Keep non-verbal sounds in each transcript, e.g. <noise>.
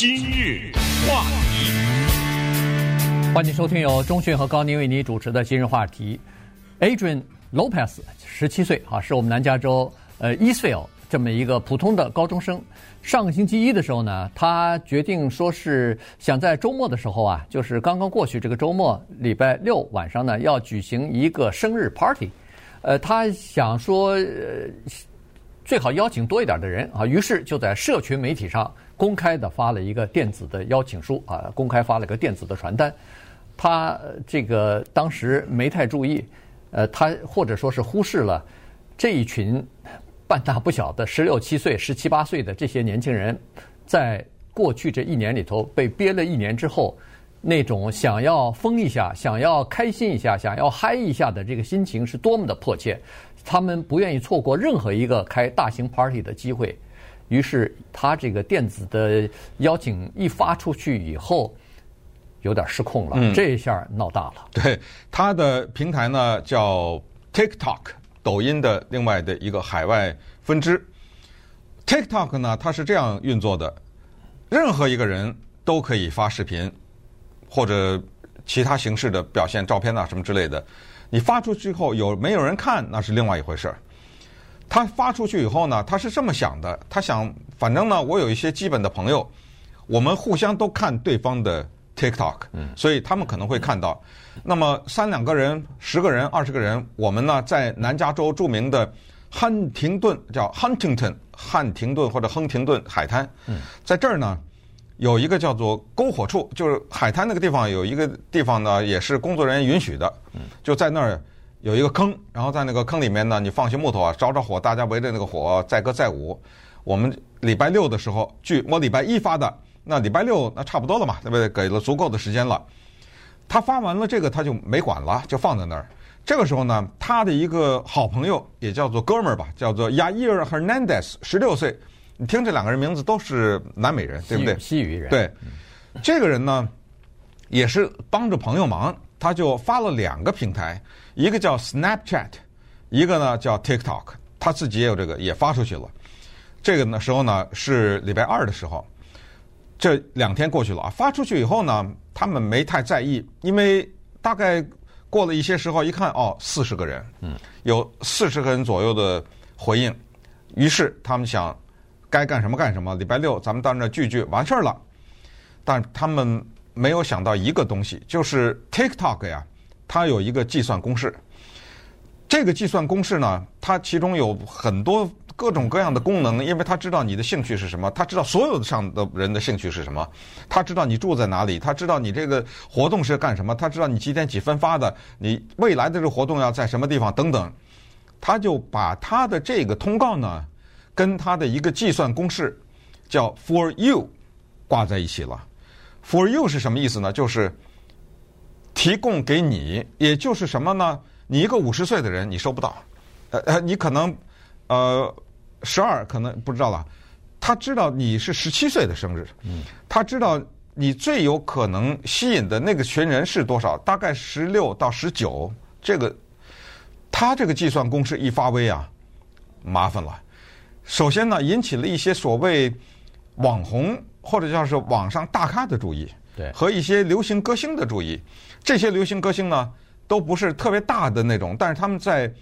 今日话题，欢迎收听由钟讯和高宁为你主持的今日话题。Adrian Lopez 十七岁啊，是我们南加州呃 Eastvale 这么一个普通的高中生。上个星期一的时候呢，他决定说是想在周末的时候啊，就是刚刚过去这个周末，礼拜六晚上呢要举行一个生日 party。呃，他想说呃。最好邀请多一点的人啊，于是就在社群媒体上公开的发了一个电子的邀请书啊，公开发了个电子的传单。他这个当时没太注意，呃，他或者说是忽视了这一群半大不小的十六七岁、十七八岁的这些年轻人，在过去这一年里头被憋了一年之后，那种想要疯一下、想要开心一下、想要嗨一下的这个心情是多么的迫切。他们不愿意错过任何一个开大型 party 的机会，于是他这个电子的邀请一发出去以后，有点失控了。嗯、这一下闹大了。对，他的平台呢叫 TikTok，抖音的另外的一个海外分支。TikTok 呢，它是这样运作的：任何一个人都可以发视频或者其他形式的表现照片啊什么之类的。你发出去后有没有人看，那是另外一回事儿。他发出去以后呢，他是这么想的：他想，反正呢，我有一些基本的朋友，我们互相都看对方的 TikTok，所以他们可能会看到。那么三两个人、十个人、二十个人，我们呢在南加州著名的汉廷顿叫 Huntington 汉廷顿或者亨廷顿海滩，在这儿呢。有一个叫做篝火处，就是海滩那个地方有一个地方呢，也是工作人员允许的，就在那儿有一个坑，然后在那个坑里面呢，你放些木头啊，着着火，大家围着那个火载歌载舞。我们礼拜六的时候，据我礼拜一发的，那礼拜六那差不多了嘛，对不对？给了足够的时间了。他发完了这个，他就没管了，就放在那儿。这个时候呢，他的一个好朋友也叫做哥们儿吧，叫做亚伊尔·赫南德斯，十六岁。你听这两个人名字都是南美人，对不对？西语人。对，这个人呢，也是帮着朋友忙，他就发了两个平台，一个叫 Snapchat，一个呢叫 TikTok，他自己也有这个，也发出去了。这个呢时候呢是礼拜二的时候，这两天过去了啊，发出去以后呢，他们没太在意，因为大概过了一些时候，一看哦，四十个人，嗯，有四十个人左右的回应，于是他们想。该干什么干什么。礼拜六咱们到那儿聚聚，完事儿了。但他们没有想到一个东西，就是 TikTok 呀，它有一个计算公式。这个计算公式呢，它其中有很多各种各样的功能，因为它知道你的兴趣是什么，它知道所有上的人的兴趣是什么，它知道你住在哪里，它知道你这个活动是干什么，它知道你几点几分发的，你未来的这个活动要在什么地方等等。他就把他的这个通告呢，跟他的一个计算公式叫 For You 挂在一起了。For You 是什么意思呢？就是提供给你，也就是什么呢？你一个五十岁的人，你收不到，呃呃，你可能呃十二可能不知道了。他知道你是十七岁的生日，嗯，他知道你最有可能吸引的那个群人是多少，大概十六到十九。这个他这个计算公式一发威啊，麻烦了。首先呢，引起了一些所谓网红或者叫是网上大咖的注意，对，和一些流行歌星的注意。这些流行歌星呢，都不是特别大的那种，但是他们在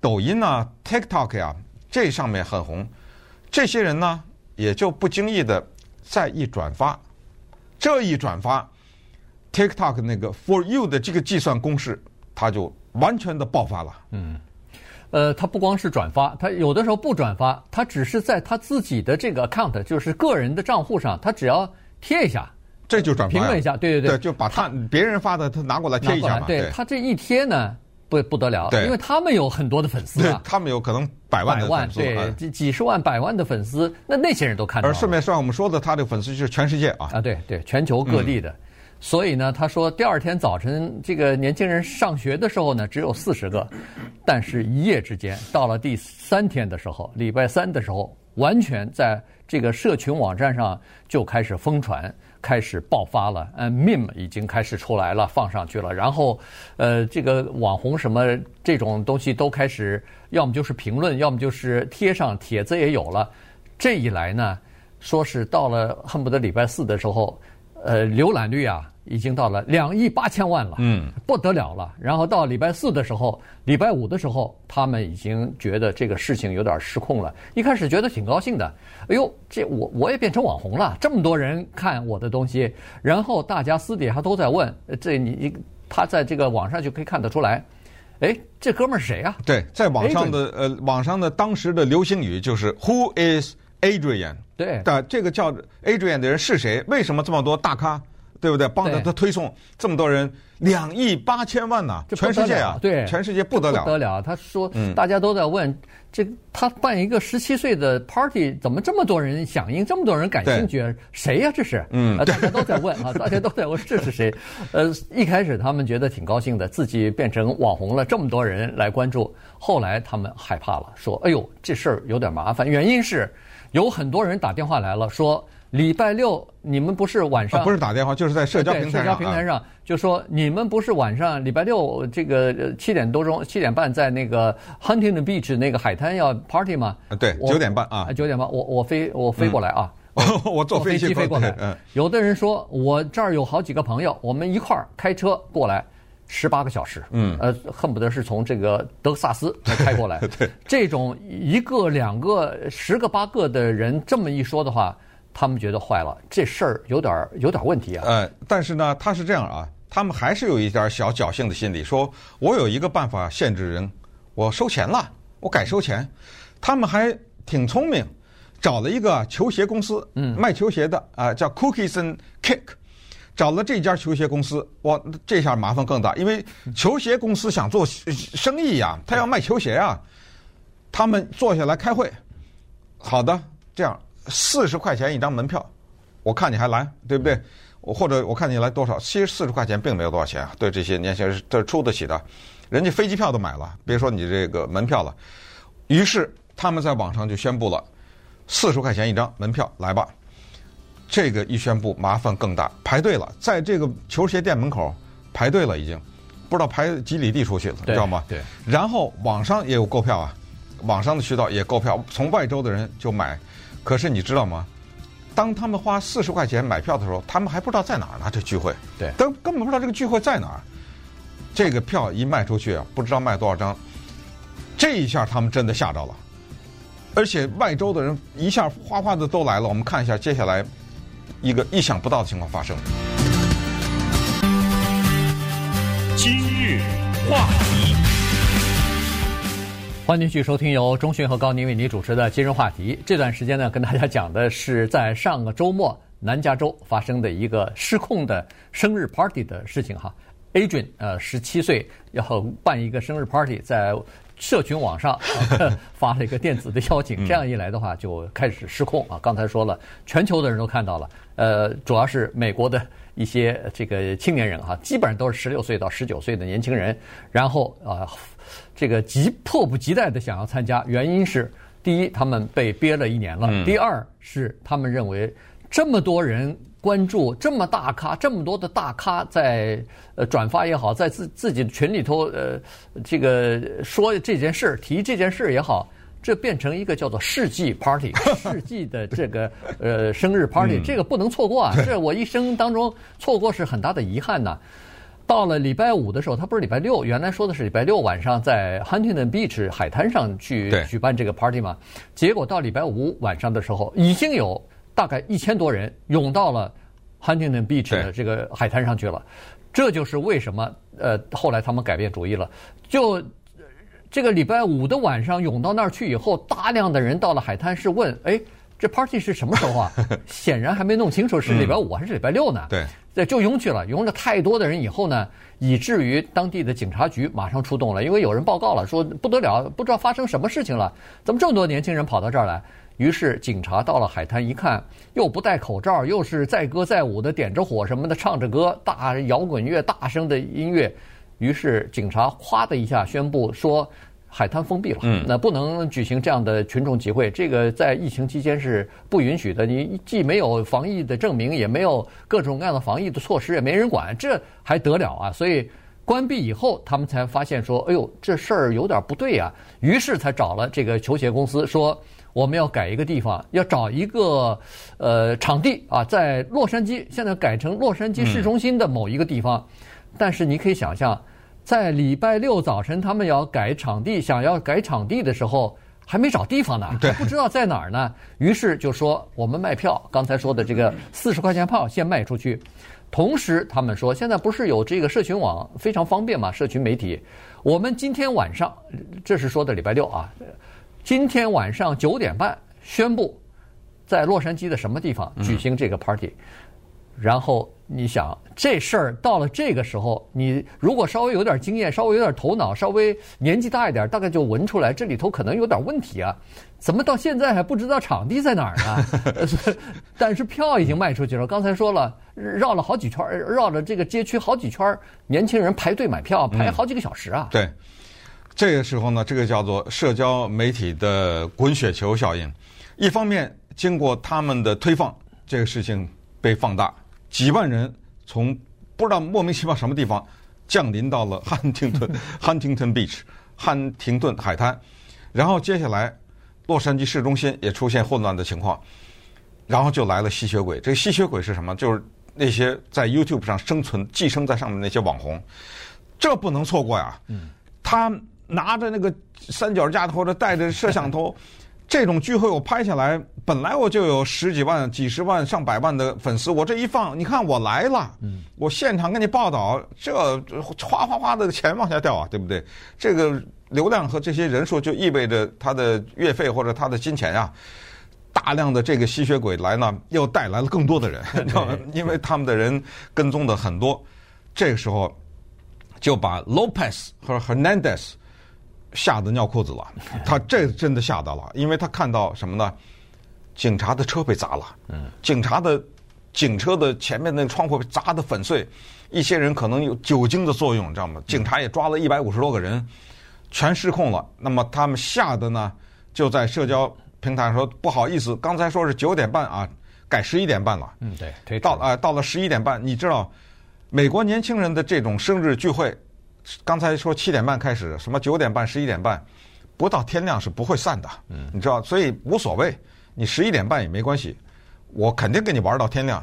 抖音啊、TikTok 呀、啊、这上面很红。这些人呢，也就不经意的再一转发，这一转发，TikTok 那个 For You 的这个计算公式，它就完全的爆发了。嗯。呃，他不光是转发，他有的时候不转发，他只是在他自己的这个 account，就是个人的账户上，他只要贴一下，这就转发，评论一下，对对对，对就把他，他别人发的他拿过来贴一下嘛。对，对他这一贴呢，不不得了，对，因为他们有很多的粉丝啊，他们有可能百万的粉丝，百万，对，几几十万、百万的粉丝，那那些人都看到了。而顺便说，我们说的他的粉丝就是全世界啊，啊，对对，全球各地的。嗯所以呢，他说第二天早晨这个年轻人上学的时候呢，只有四十个，但是一夜之间到了第三天的时候，礼拜三的时候，完全在这个社群网站上就开始疯传，开始爆发了。嗯，meme 已经开始出来了，放上去了。然后，呃，这个网红什么这种东西都开始，要么就是评论，要么就是贴上帖子也有了。这一来呢，说是到了恨不得礼拜四的时候，呃，浏览率啊。已经到了两亿八千万了，嗯，不得了了。然后到礼拜四的时候，礼拜五的时候，他们已经觉得这个事情有点失控了。一开始觉得挺高兴的，哎呦，这我我也变成网红了，这么多人看我的东西。然后大家私底下都在问，这你他在这个网上就可以看得出来，哎，这哥们儿是谁啊？对，在网上的呃，网上的当时的流行语就是 Who is Adrian？对，的这个叫 Adrian 的人是谁？为什么这么多大咖？对不对？帮着他推送这么多人，两亿八千万呐，全世界啊，对，全世界不得了，不得了。他说，大家都在问，这他办一个十七岁的 party，怎么这么多人响应，这么多人感兴趣？谁呀？这是？嗯，大家都在问啊，大家都在问这是谁？<laughs> 呃，一开始他们觉得挺高兴的，自己变成网红了，这么多人来关注。后来他们害怕了，说：“哎呦，这事儿有点麻烦。”原因是有很多人打电话来了，说。礼拜六你们不是晚上？啊、不是打电话，就是在社交平台上。社交平台上就说你们不是晚上礼拜六这个七点多钟七点半在那个 Huntington Beach 那个海滩要 party 吗？对，九点半啊。九点半，我我飞我飞过来啊。嗯、<laughs> 我坐飞机飞过来。嗯。有的人说我这儿有好几个朋友，我们一块儿开车过来，十八个小时。嗯。呃，恨不得是从这个德克萨斯开过来。<laughs> 对。这种一个两个十个八个的人这么一说的话。他们觉得坏了，这事儿有点有点问题啊。呃，但是呢，他是这样啊，他们还是有一点小侥幸的心理，说我有一个办法限制人，我收钱了，我改收钱。他们还挺聪明，找了一个球鞋公司，嗯，卖球鞋的啊、呃，叫 Cookies and Kick，找了这家球鞋公司，哇，这下麻烦更大，因为球鞋公司想做生意呀，他要卖球鞋啊，他们坐下来开会，好的，这样。四十块钱一张门票，我看你还来，对不对？我或者我看你来多少？其实四十块钱并没有多少钱啊，对这些年轻人这出得起的，人家飞机票都买了，别说你这个门票了。于是他们在网上就宣布了，四十块钱一张门票，来吧。这个一宣布，麻烦更大，排队了，在这个球鞋店门口排队了，已经不知道排几里地出去了，知道吗？对。然后网上也有购票啊，网上的渠道也购票，从外州的人就买。可是你知道吗？当他们花四十块钱买票的时候，他们还不知道在哪儿呢。这聚会，对，都根本不知道这个聚会在哪儿。这个票一卖出去啊，不知道卖多少张。这一下他们真的吓着了，而且外州的人一下哗哗的都来了。我们看一下接下来一个意想不到的情况发生。今日话题。欢迎继续收听由钟迅和高宁为你主持的今日话题。这段时间呢，跟大家讲的是在上个周末南加州发生的一个失控的生日 party 的事情哈。Adrian 呃，十七岁要办一个生日 party，在社群网上 <laughs> 发了一个电子的邀请，这样一来的话就开始失控啊。刚才说了，全球的人都看到了，呃，主要是美国的一些这个青年人哈，基本上都是十六岁到十九岁的年轻人，然后啊。这个急迫不及待的想要参加，原因是第一，他们被憋了一年了；第二是他们认为这么多人关注，这么大咖，这么多的大咖在呃转发也好，在自自己的群里头呃这个说这件事，提这件事也好，这变成一个叫做世纪 party，<laughs> 世纪的这个呃生日 party，这个不能错过啊！这我一生当中错过是很大的遗憾呐。到了礼拜五的时候，他不是礼拜六，原来说的是礼拜六晚上在 Huntington Beach 海滩上去举办这个 party 嘛。结果到礼拜五晚上的时候，已经有大概一千多人涌到了 Huntington Beach 的这个海滩上去了。这就是为什么呃后来他们改变主意了。就这个礼拜五的晚上涌到那儿去以后，大量的人到了海滩是问：哎，这 party 是什么时候啊？<laughs> 显然还没弄清楚是礼拜五还是礼拜六呢。嗯、对。就涌去了，涌了太多的人以后呢，以至于当地的警察局马上出动了，因为有人报告了，说不得了，不知道发生什么事情了，怎么这么多年轻人跑到这儿来？于是警察到了海滩一看，又不戴口罩，又是载歌载舞的，点着火什么的，唱着歌，大摇滚乐，大声的音乐，于是警察哗的一下宣布说。海滩封闭了，嗯，那不能举行这样的群众集会，这个在疫情期间是不允许的。你既没有防疫的证明，也没有各种各样的防疫的措施，也没人管，这还得了啊？所以关闭以后，他们才发现说，哎呦，这事儿有点不对呀。于是才找了这个球鞋公司，说我们要改一个地方，要找一个呃场地啊，在洛杉矶，现在改成洛杉矶市中心的某一个地方。嗯、但是你可以想象，在礼拜六早晨他们要改场地，想要改场地的时候，还没找地方呢，还不知道在哪儿呢。于是就说我们卖票，刚才说的这个四十块钱票先卖出去。同时他们说，现在不是有这个社群网非常方便嘛？社群媒体，我们今天晚上，这是说的礼拜六啊。今天晚上九点半宣布，在洛杉矶的什么地方举行这个 party，嗯、然后你想这事儿到了这个时候，你如果稍微有点经验，稍微有点头脑，稍微年纪大一点，大概就闻出来这里头可能有点问题啊！怎么到现在还不知道场地在哪儿呢？<laughs> 但是票已经卖出去了。刚才说了，绕了好几圈，绕着这个街区好几圈，年轻人排队买票排好几个小时啊！对。这个时候呢，这个叫做社交媒体的滚雪球效应。一方面，经过他们的推放，这个事情被放大，几万人从不知道莫名其妙什么地方降临到了 <laughs> 汉廷顿 （Huntington Beach） 汉廷顿海滩，然后接下来洛杉矶市中心也出现混乱的情况，然后就来了吸血鬼。这个吸血鬼是什么？就是那些在 YouTube 上生存、寄生在上面的那些网红，这不能错过呀。嗯，他。拿着那个三脚架或者带着摄像头，<laughs> 这种聚会我拍下来，本来我就有十几万、几十万、上百万的粉丝，我这一放，你看我来了，我现场给你报道，这哗哗哗的钱往下掉啊，对不对？这个流量和这些人数就意味着他的月费或者他的金钱啊，大量的这个吸血鬼来呢，又带来了更多的人，你知道吗？因为他们的人跟踪的很多，这个时候就把 Lopez 和 Hernandez。吓得尿裤子了，<laughs> 他这真的吓到了，因为他看到什么呢？警察的车被砸了，警察的警车的前面那个窗户被砸得粉碎，一些人可能有酒精的作用，你知道吗？警察也抓了一百五十多个人，全失控了。那么他们吓得呢，就在社交平台上说不好意思，刚才说是九点半啊，改十一点半了。嗯，对，到啊到了十一点半，你知道，美国年轻人的这种生日聚会。刚才说七点半开始，什么九点半、十一点半，不到天亮是不会散的。嗯，你知道，所以无所谓，你十一点半也没关系，我肯定跟你玩到天亮。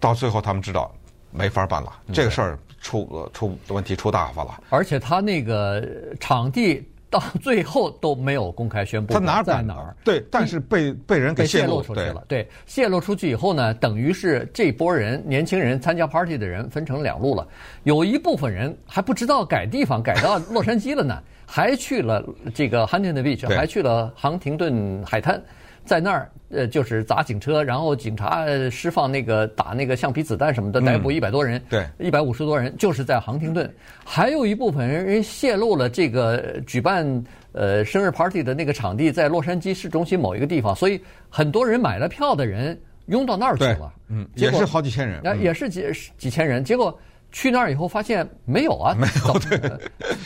到最后他们知道没法办了，这个事儿出出问题出大发了。而且他那个场地。到最后都没有公开宣布他哪在哪儿？对，但是被被人给泄露出去了。对，泄露出去以后呢，等于是这波人年轻人参加 party 的人分成两路了。有一部分人还不知道改地方改到洛杉矶了呢，还去了这个 Huntington Beach，还去了杭廷顿海滩。在那儿，呃，就是砸警车，然后警察释放那个打那个橡皮子弹什么的，逮捕一百多人，对，一百五十多人，就是在杭廷顿。还有一部分人人泄露了这个举办呃生日 party 的那个场地在洛杉矶市中心某一个地方，所以很多人买了票的人拥到那儿去了，嗯，也是好几千人，啊，也是几几千人，结果去那儿以后发现没有啊，没有，对，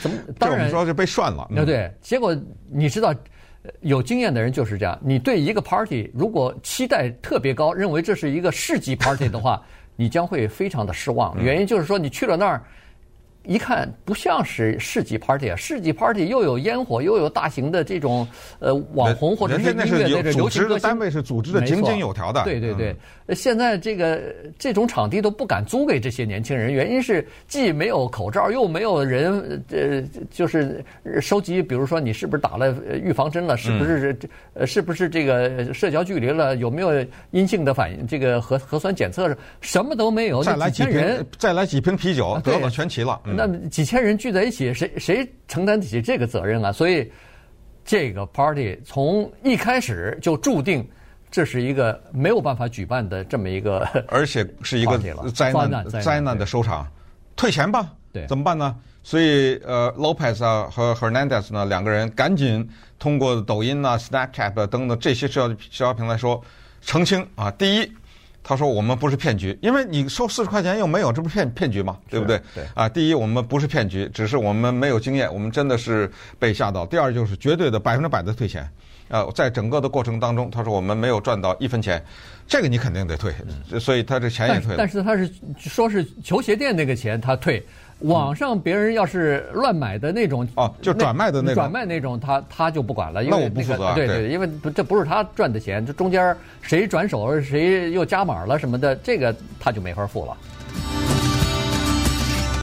怎么？<laughs> 当然说就被涮了，对对，结果你知道。有经验的人就是这样，你对一个 party 如果期待特别高，认为这是一个市级 party 的话，<laughs> 你将会非常的失望。原因就是说，你去了那儿。一看不像是市级 party 啊，市级 party 又有烟火，又有大型的这种呃网红或者是音乐那种流行歌星。组织的单位是组织的井井有条的。对对对，嗯、现在这个这种场地都不敢租给这些年轻人，原因是既没有口罩，又没有人呃，就是收集，比如说你是不是打了预防针了，是不是呃是不是这个社交距离了，有没有阴性的反应，这个核核酸检测什么都没有。再来几瓶，再来几瓶啤酒，得了全齐了。嗯那么几千人聚在一起，谁谁承担得起这个责任啊？所以，这个 party 从一开始就注定这是一个没有办法举办的这么一个，<laughs> 而且是一个 <laughs> 灾难灾难的收场。退钱吧，对，怎么办呢？所以呃，Lopez 啊和 Hernandez 呢两个人赶紧通过抖音啊、Snapchat 啊等等这些社交社交平台说澄清啊，第一。他说：“我们不是骗局，因为你收四十块钱又没有，这不是骗骗局吗？对不对？对啊，第一，我们不是骗局，只是我们没有经验，我们真的是被吓到。第二，就是绝对的百分之百的退钱，呃，在整个的过程当中，他说我们没有赚到一分钱，这个你肯定得退，所以他这钱也退了。但是他是说是球鞋店那个钱他退。网上别人要是乱买的那种哦，就转卖的那种转卖那种，他他就不管了，因为那我不负责。对对，因为这不是他赚的钱，这中间谁转手谁又加码了什么的，这个他就没法付了。